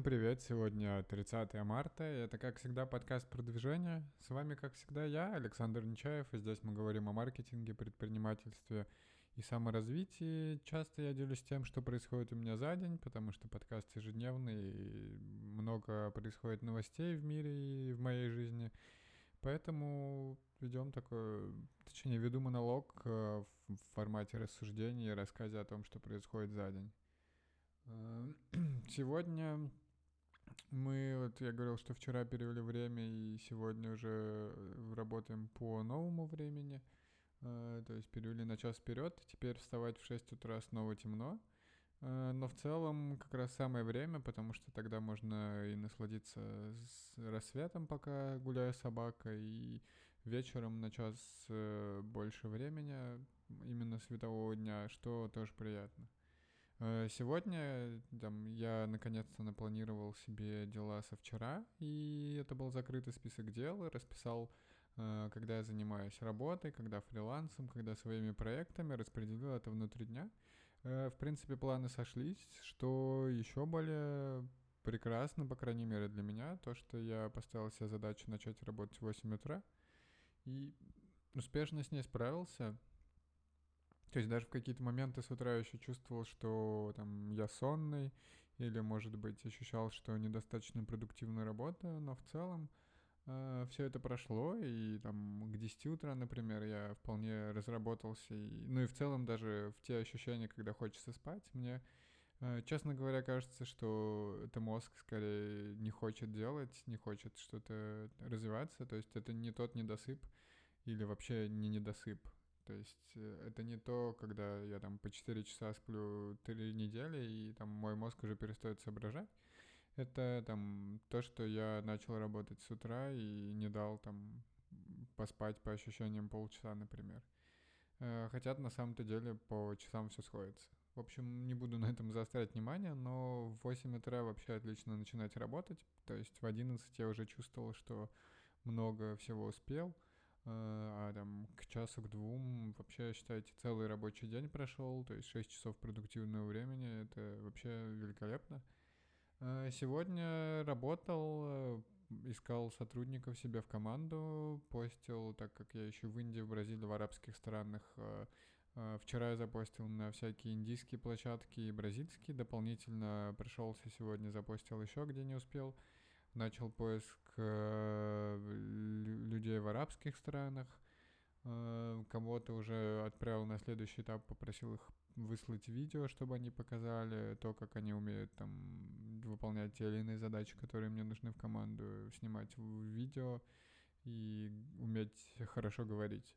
Всем привет! Сегодня 30 марта, и это, как всегда, подкаст продвижения. С вами, как всегда, я, Александр Нечаев, и здесь мы говорим о маркетинге, предпринимательстве и саморазвитии. Часто я делюсь тем, что происходит у меня за день, потому что подкаст ежедневный, и много происходит новостей в мире и в моей жизни. Поэтому ведем такой, точнее, веду монолог э, в формате рассуждений и рассказа о том, что происходит за день. Э, сегодня мы, вот я говорил, что вчера перевели время, и сегодня уже работаем по новому времени. Э, то есть перевели на час вперед. Теперь вставать в 6 утра снова темно. Э, но в целом как раз самое время, потому что тогда можно и насладиться с рассветом, пока гуляю собака, и вечером на час больше времени именно светового дня, что тоже приятно. Э, сегодня там, я наконец-то напланировал себе дела со вчера, и это был закрытый список дел, расписал, э, когда я занимаюсь работой, когда фрилансом, когда своими проектами, распределил это внутри дня. Э, в принципе, планы сошлись, что еще более прекрасно, по крайней мере для меня, то, что я поставил себе задачу начать работать в 8 утра, и успешно с ней справился. То есть даже в какие-то моменты с утра еще чувствовал, что там я сонный, или, может быть, ощущал, что недостаточно продуктивно работаю, но в целом э, все это прошло, и там к 10 утра, например, я вполне разработался, и, ну и в целом даже в те ощущения, когда хочется спать, мне, э, честно говоря, кажется, что это мозг скорее не хочет делать, не хочет что-то развиваться, то есть это не тот недосып, или вообще не недосып, то есть э, это не то, когда я там по 4 часа сплю 3 недели, и там мой мозг уже перестает соображать. Это там то, что я начал работать с утра и не дал там поспать по ощущениям полчаса, например. Э, хотя на самом-то деле по часам все сходится. В общем, не буду на этом заострять внимание, но в 8 утра вообще отлично начинать работать. То есть в 11 я уже чувствовал, что много всего успел — а там к часу, к двум вообще, считайте, целый рабочий день прошел, то есть 6 часов продуктивного времени, это вообще великолепно. А сегодня работал, э, искал сотрудников себе в команду, постил, так как я еще в Индии, в Бразилии, в арабских странах. Э, э, вчера я запостил на всякие индийские площадки и бразильские, дополнительно пришелся сегодня, запостил еще, где не успел начал поиск людей в арабских странах. Э, кого-то уже отправил на следующий этап, попросил их выслать видео, чтобы они показали то, как они умеют там выполнять те или иные задачи, которые мне нужны в команду, снимать видео и уметь хорошо говорить.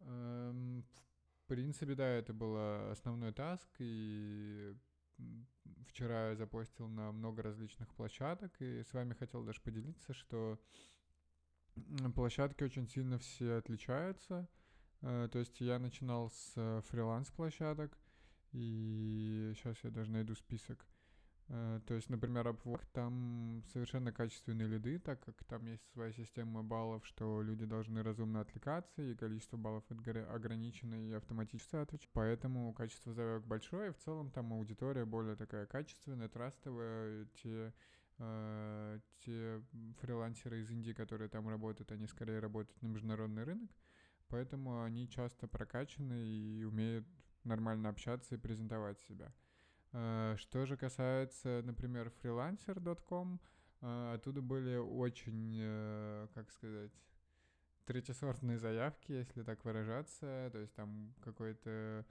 Эм, в принципе, да, это был основной таск, и вчера запостил на много различных площадок, и с вами хотел даже поделиться, что площадки очень сильно все отличаются. Э, то есть я начинал с э, фриланс-площадок, и сейчас я даже найду список. Э, то есть, например, Upwork, там совершенно качественные лиды, так как там есть своя система баллов, что люди должны разумно отвлекаться, и количество баллов ограничено и автоматически отвечать. Поэтому качество заявок большое, и в целом там аудитория более такая качественная, трастовая. Те, э, те фрилансеры из Индии, которые там работают, они скорее работают на международный рынок, поэтому они часто прокачаны и умеют нормально общаться и презентовать себя. Э, что же касается, например, freelancer.com, э, оттуда были очень, э, как сказать, третьесортные заявки, если так выражаться. То есть там какой-то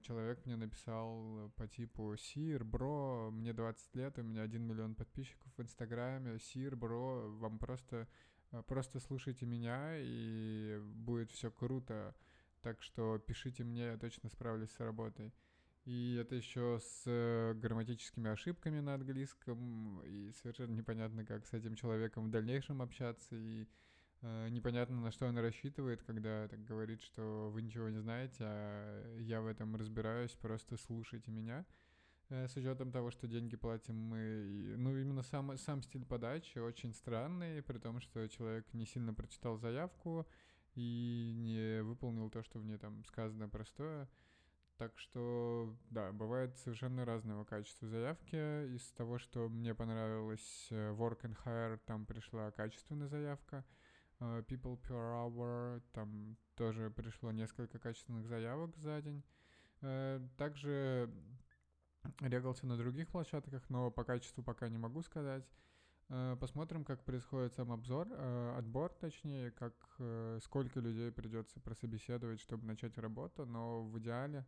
человек мне написал по типу «Сир, бро, мне 20 лет, у меня 1 миллион подписчиков в Инстаграме, Сир, бро, вам просто, просто слушайте меня, и будет все круто, так что пишите мне, я точно справлюсь с работой». И это еще с э, грамматическими ошибками на английском, и совершенно непонятно, как с этим человеком в дальнейшем общаться, и э, непонятно, на что он рассчитывает, когда так говорит, что вы ничего не знаете, а я в этом разбираюсь, просто слушайте меня. Э, с учетом того, что деньги платим мы, ну именно сам, сам стиль подачи очень странный, при том, что человек не сильно прочитал заявку и не выполнил то, что в ней там сказано простое. Так что, да, бывает совершенно разного качества заявки. Из того, что мне понравилось э, Work and Hire, там пришла качественная заявка. Э, People per Hour, там тоже пришло несколько качественных заявок за день. Э, также регался на других площадках, но по качеству пока не могу сказать. Посмотрим, как происходит сам обзор, отбор, точнее, как сколько людей придется прособеседовать, чтобы начать работу, но в идеале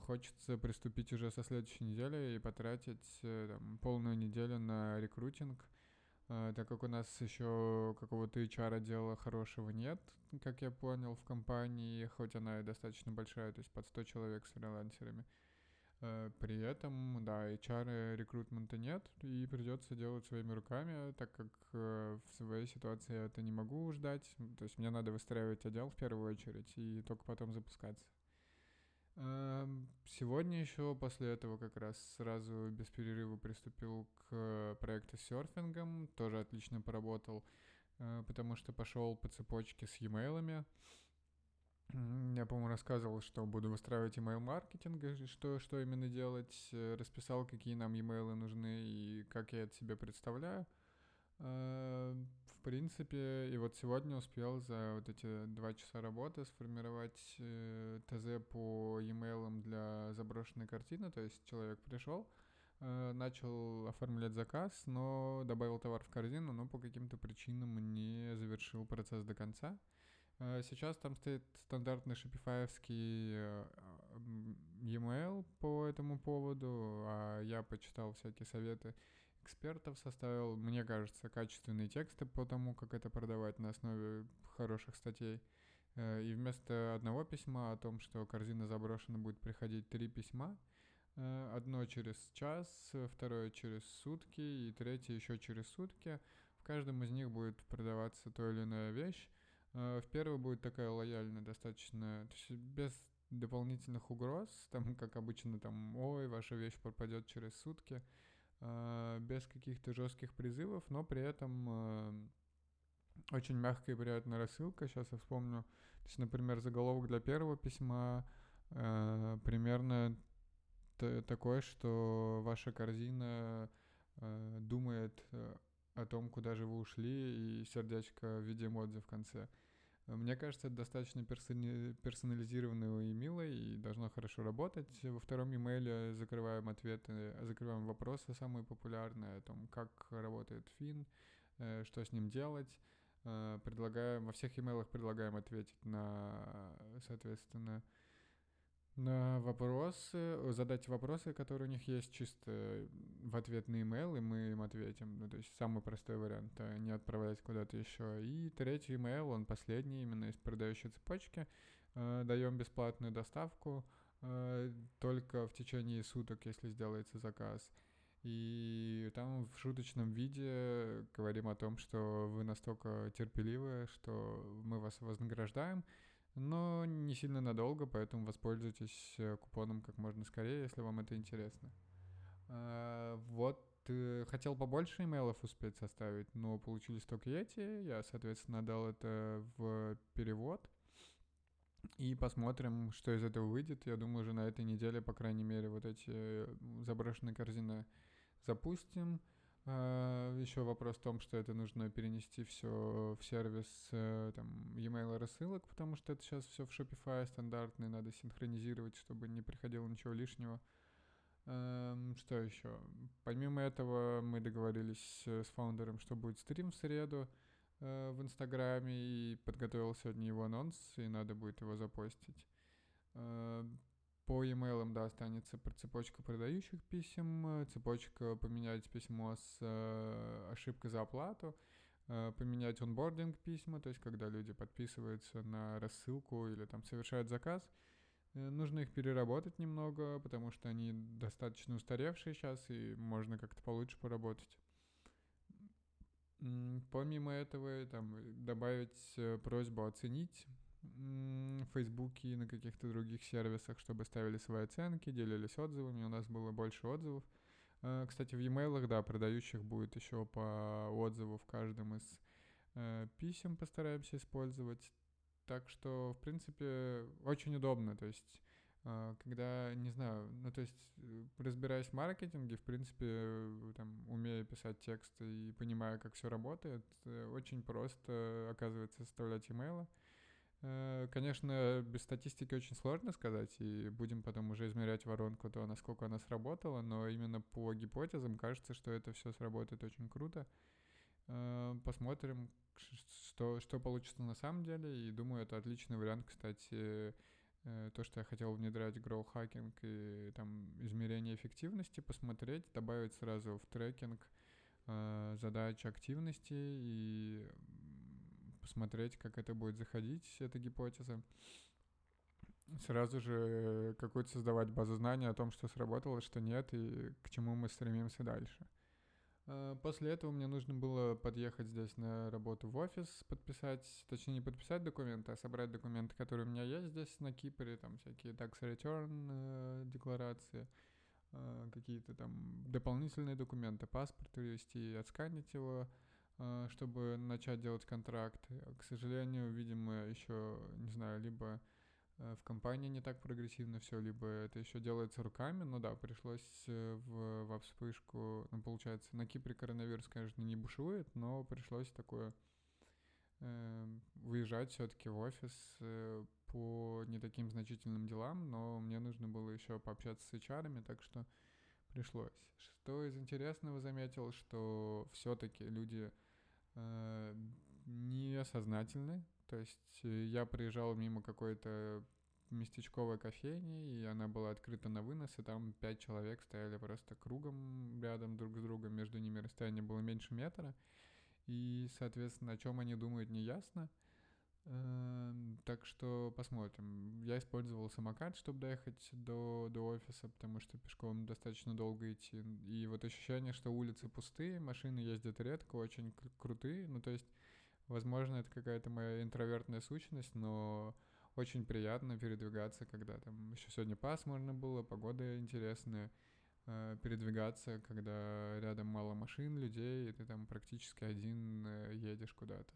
Хочется приступить уже со следующей недели и потратить э, там, полную неделю на рекрутинг, э, так как у нас еще какого-то HR-отдела хорошего нет, как я понял, в компании, хоть она и достаточно большая, то есть под 100 человек с фрилансерами. Э, при этом, да, HR рекрутмента нет, и придется делать своими руками, так как в своей ситуации я это не могу ждать. То есть мне надо выстраивать отдел в первую очередь и только потом запускаться. Эм, сегодня еще после этого как раз сразу без перерыва приступил к проекту с серфингом, тоже отлично поработал, э, потому что пошел по цепочке с e-mail. Я, по-моему, рассказывал, что буду выстраивать email маркетинг, что, что именно делать, э, расписал, какие нам e-mail нужны и как я это себе представляю. Принципе, и вот сегодня успел за вот эти два часа работы сформировать э, ТЗ по e-mail для заброшенной картины, то есть человек пришел, э, начал оформлять заказ, но добавил товар в корзину, но по каким-то причинам не завершил процесс до конца. Э, сейчас там стоит стандартный шипифаевский э, e-mail по этому поводу, а я почитал всякие советы экспертов составил, мне кажется, качественные тексты по тому, как это продавать на основе хороших статей. Э, и вместо одного письма о том, что корзина заброшена, будет приходить три письма. Э, одно через час, второе через сутки и третье еще через сутки. В каждом из них будет продаваться то или иная вещь. Э, в первой будет такая лояльная достаточно, то есть без дополнительных угроз, там, как обычно, там, ой, ваша вещь пропадет через сутки. А, без каких-то жестких призывов, но при этом а, очень мягкая и приятная рассылка. Сейчас я вспомню. То есть, например, заголовок для первого письма э, примерно такой, что ваша корзина э, думает о том, куда же вы ушли, и сердечко в виде эмодзи в конце. Мне кажется, это достаточно персонализированно и мило, и должно хорошо работать. Во втором имейле закрываем ответы, закрываем вопросы самые популярные о том, как работает фин, э, что с ним делать. Э, предлагаем, во всех имейлах предлагаем ответить на, соответственно, на вопросы, задать вопросы, которые у них есть чисто в ответ на email, и мы им ответим. Ну, то есть самый простой вариант, не отправлять куда-то еще. И третий email, он последний именно из продающей цепочки. Э, даем бесплатную доставку э, только в течение суток, если сделается заказ. И там в шуточном виде говорим о том, что вы настолько терпеливы, что мы вас вознаграждаем, но не сильно надолго, поэтому воспользуйтесь э, купоном как можно скорее, если вам это интересно. А, вот э, хотел побольше имейлов успеть составить, но получились только эти. Я, соответственно, дал это в перевод. И посмотрим, что из этого выйдет. Я думаю, уже на этой неделе, по крайней мере, вот эти э, заброшенные корзины запустим. Uh, еще вопрос в том, что это нужно перенести все в сервис uh, там e-mail рассылок, потому что это сейчас все в Shopify стандартный, надо синхронизировать, чтобы не приходило ничего лишнего. Uh, что еще? Помимо этого мы договорились с фаундером, что будет стрим в среду э, в Инстаграме, и подготовил сегодня его анонс, и надо будет его запостить. По e-mail, да, останется цепочка продающих писем, э, цепочка поменять письмо с э, ошибкой за оплату, э, поменять онбординг письма, то есть когда люди подписываются на рассылку или там совершают заказ, э, нужно их переработать немного, потому что они достаточно устаревшие сейчас, и можно как-то получше поработать. Помимо этого, там, добавить э, просьбу оценить в Фейсбуке и на каких-то других сервисах, чтобы ставили свои оценки, делились отзывами. У нас было больше отзывов. А, кстати, в e-mail, да, продающих будет еще по отзыву в каждом из э, писем постараемся использовать. Так что, в принципе, очень удобно. То есть А, когда, не знаю, ну то есть э, разбираясь в маркетинге, в принципе, э, там, умея писать тексты и понимая, как все работает, э, очень просто, оказывается, составлять имейлы. Конечно, без статистики очень сложно сказать, и будем потом уже измерять воронку, то насколько она сработала, но именно по гипотезам кажется, что это все сработает очень круто. Посмотрим, что, что получится на самом деле, и думаю, это отличный вариант, кстати, Э, то, что я хотел внедрять grow hacking и там измерение эффективности, посмотреть, добавить сразу в трекинг э, задачи активности и посмотреть, как это будет заходить, эта гипотеза. Сразу же какую-то создавать базу знаний о том, что сработало, что нет, и к чему мы стремимся дальше. Э, после этого мне нужно было подъехать здесь на работу в офис, подписать, точнее не подписать документы, а собрать документы, которые у меня есть здесь на Кипре, там всякие tax return э, декларации, э, какие-то там дополнительные документы, паспорт привезти, отсканить его, чтобы начать делать контракт. К сожалению, видимо, еще, не знаю, либо Э, в компании не так прогрессивно все, либо это еще делается руками, но да, пришлось э, в, во вспышку, ну, получается, на Кипре коронавирус, конечно, не бушует, но пришлось такое э, выезжать все-таки в офис э, по не таким значительным делам, но мне нужно было еще пообщаться с HR, так что пришлось. Что из интересного заметил, что все-таки люди э, неосознательны, то есть э, я приезжал мимо какой-то местечковой кофейни, и она была открыта на вынос, и там пять человек стояли просто кругом рядом друг с другом, между ними расстояние было меньше метра, и, соответственно, о чем они думают, не ясно. Эм, так что посмотрим. Я использовал самокат, чтобы доехать до, до офиса, потому что пешком достаточно долго идти. И вот ощущение, что улицы пустые, машины ездят редко, очень крутые. Ну, то есть Возможно, это какая-то моя интровертная сущность, но очень приятно передвигаться, когда там еще сегодня пасмурно было, погода интересная, э, передвигаться, когда рядом мало машин, людей, и ты там практически один э, едешь куда-то.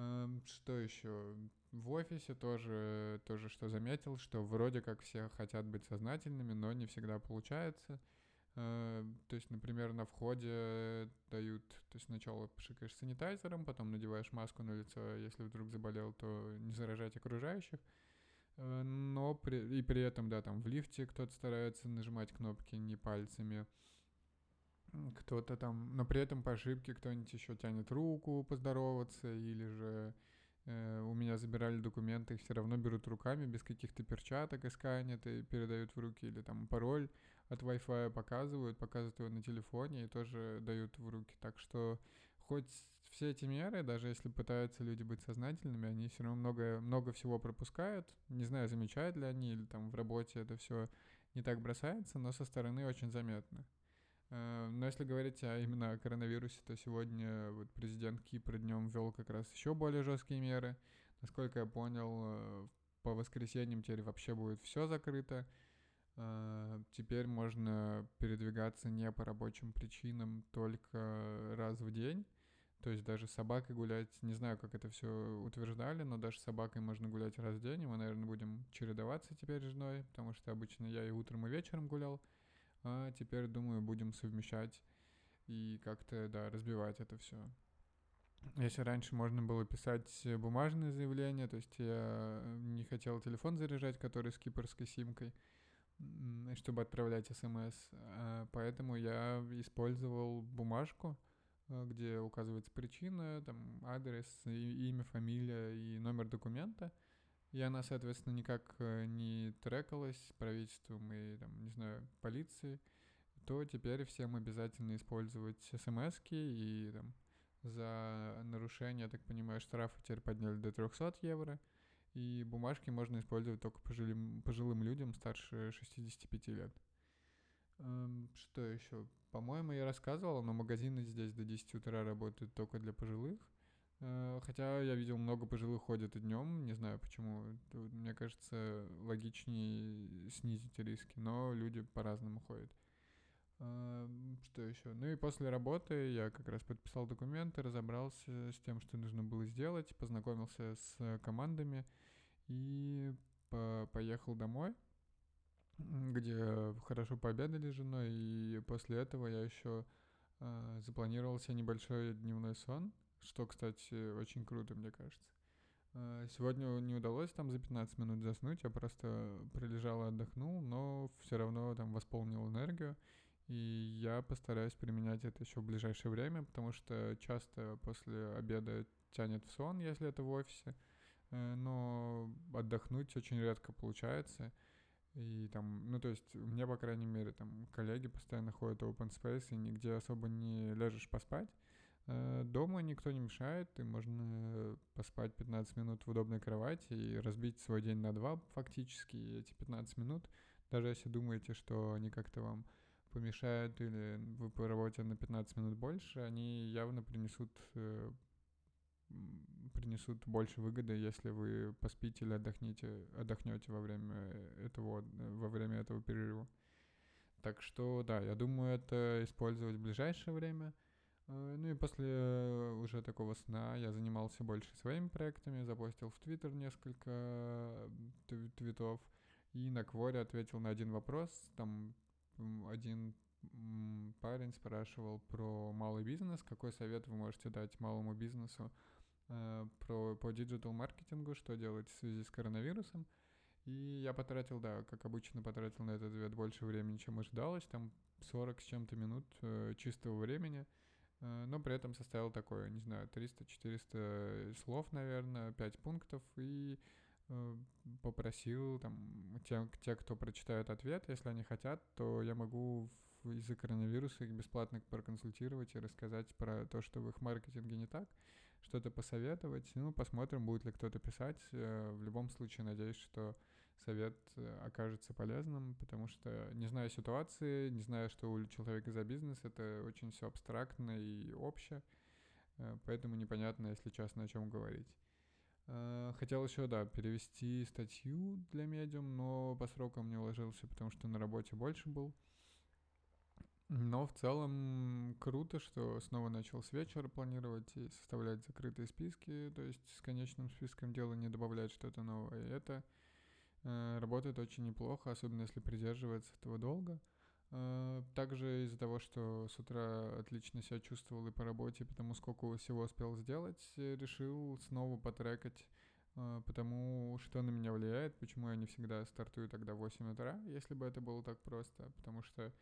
Э, что еще? В офисе тоже, тоже что заметил, что вроде как все хотят быть сознательными, но не всегда получается. Э, то есть, например, на входе дают, то есть сначала пшикаешь санитайзером, потом надеваешь маску на лицо, если вдруг заболел, то не заражать окружающих. Э, но при, и при этом, да, там в лифте кто-то старается нажимать кнопки не пальцами, кто-то там, но при этом по ошибке кто-нибудь еще тянет руку поздороваться, или же э, у меня забирали документы, их все равно берут руками без каких-то перчаток и сканят и передают в руки, или там пароль от Wi-Fi показывают, показывают его на телефоне и тоже дают в руки. Так что хоть все эти меры, даже если пытаются люди быть сознательными, они все равно много, много всего пропускают. Не знаю, замечают ли они, или там в работе это все не так бросается, но со стороны очень заметно. Э, но если говорить о именно о коронавирусе, то сегодня вот президент Кипра днем ввел как раз еще более жесткие меры. Насколько я понял, э, по воскресеньям теперь вообще будет все закрыто. А, теперь можно передвигаться не по рабочим причинам только раз в день. То есть даже с собакой гулять, не знаю, как это все утверждали, но даже с собакой можно гулять раз в день, мы, наверное, будем чередоваться теперь с женой, потому что обычно я и утром, и вечером гулял, а теперь, думаю, будем совмещать и как-то, да, разбивать это все. Если раньше можно было писать бумажные заявления, то есть я не хотел телефон заряжать, который с кипрской симкой, чтобы отправлять смс. А, поэтому я использовал бумажку, а, где указывается причина, там адрес, имя, фамилия и номер документа. И она, соответственно, никак э, не трекалась правительством и, там, не знаю, полицией, то теперь всем обязательно использовать смс и там, за нарушение, я так понимаю, штрафы теперь подняли до 300 евро. И бумажки можно использовать только пожилым, пожилым людям старше 65 лет. Эм, что еще? По-моему, я рассказывал, но магазины здесь до 10 утра работают только для пожилых. Э, хотя я видел, много пожилых ходят и днем, не знаю почему. Мне кажется, логичнее снизить риски, но люди по-разному ходят. Эм, что еще? Ну и после работы я как раз подписал документы, разобрался с тем, что нужно было сделать, познакомился с командами и по поехал домой. где хорошо пообедали с женой, и после этого я еще э, запланировал себе небольшой дневной сон, что, кстати, очень круто, мне кажется. Э, сегодня не удалось там за 15 минут заснуть, я просто прилежал и отдохнул, но все равно там восполнил энергию. И я постараюсь применять это еще в ближайшее время, потому что часто после обеда тянет в сон, если это в офисе. Э, но отдохнуть очень редко получается. И там, ну, то есть, меня, по крайней мере, там, коллеги постоянно ходят в open space, и нигде особо не лежишь поспать. Э, дома никто не мешает, и можно поспать 15 минут в удобной кровати и разбить свой день на два фактически, эти 15 минут, даже если думаете, что они как-то вам помешают или вы поработаете на 15 минут больше, они явно принесут э, принесут больше выгоды, если вы поспите или отдохнете, отдохнете во время этого, во время этого перерыва. Так что, да, я думаю, это использовать в ближайшее время. Э, ну и после уже такого сна я занимался больше своими проектами, запостил в Твиттер несколько твитов, и на Кворе ответил на один вопрос. Там один парень спрашивал про малый бизнес, какой совет вы можете дать малому бизнесу Э, про, по диджитал-маркетингу, что делать в связи с коронавирусом. И я потратил, да, как обычно, потратил на этот ответ больше времени, чем ожидалось. Там 40 с чем-то минут э, чистого времени. Э, но при этом составил такое, не знаю, 300-400 слов, наверное, 5 пунктов. И э, попросил там те, те, кто прочитает ответ, если они хотят, то я могу из-за коронавируса их бесплатно проконсультировать и рассказать про то, что в их маркетинге не так что-то посоветовать. Ну, посмотрим, будет ли кто-то писать. Э, в любом случае, надеюсь, что совет э, окажется полезным, потому что, не зная ситуации, не зная, что у человека за бизнес, это очень все абстрактно и общее, э, поэтому непонятно, если честно, о чем говорить. Хотел еще, да, перевести статью для медиум, но по срокам не уложился, потому что на работе больше был. Но в целом круто, что снова начал с вечера планировать и составлять закрытые списки, то есть с конечным списком дела не добавлять что-то новое. И это э, работает очень неплохо, особенно если придерживаться этого долго. Э, также из-за того, что с утра отлично себя чувствовал и по работе, потому сколько всего успел сделать, решил снова потрекать э, потому что на меня влияет, почему я не всегда стартую тогда в 8 утра, если бы это было так просто, потому что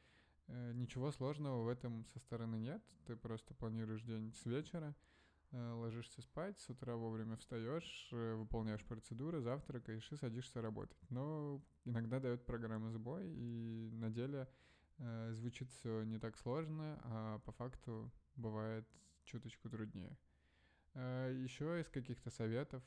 Э, ничего сложного в этом со стороны нет. Ты просто планируешь день с вечера, э, ложишься спать, с утра вовремя встаешь, э, выполняешь процедуры, завтракаешь и садишься работать. Но иногда дает программа сбой, и на деле звучит все не так сложно, а по факту бывает чуточку труднее. Еще из каких-то советов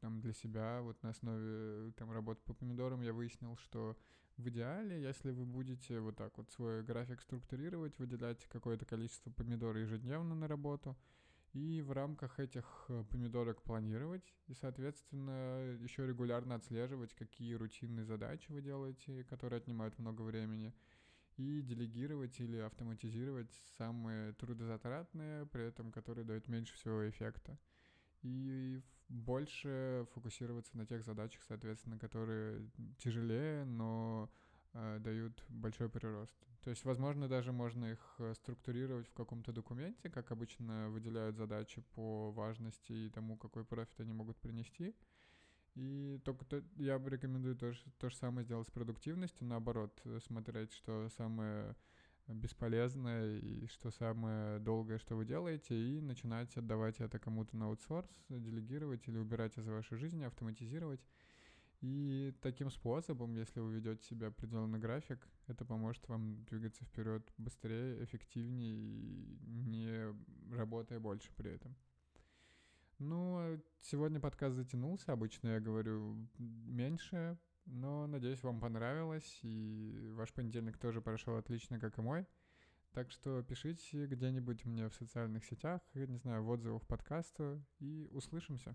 там для себя, вот на основе там работы по помидорам я выяснил, что в идеале, если вы будете вот так вот свой график структурировать, выделять какое-то количество помидор ежедневно на работу, и в рамках этих э, помидорок планировать, и, соответственно, еще регулярно отслеживать, какие рутинные задачи вы делаете, которые отнимают много времени, и делегировать или автоматизировать самые трудозатратные, при этом которые дают меньше всего эффекта. И больше фокусироваться на тех задачах, соответственно, которые тяжелее, но дают большой прирост. То есть, возможно, даже можно их э, структурировать в каком-то документе, как обычно выделяют задачи по важности и тому, какой профит они могут принести. И только то, я бы рекомендую то, то же самое сделать с продуктивностью, наоборот, э, смотреть, что самое бесполезное и что самое долгое, что вы делаете, и начинать отдавать это кому-то на аутсорс, делегировать или убирать из вашей жизни, автоматизировать. И таким способом, если вы ведете себя определенный график, это поможет вам двигаться вперед быстрее, эффективнее не работая больше при этом. Ну, сегодня подкаст затянулся. Обычно я говорю меньше, но надеюсь, вам понравилось, и ваш понедельник тоже прошел отлично, как и мой. Так что пишите где-нибудь мне в социальных сетях, не знаю, в отзывах подкаста, и услышимся.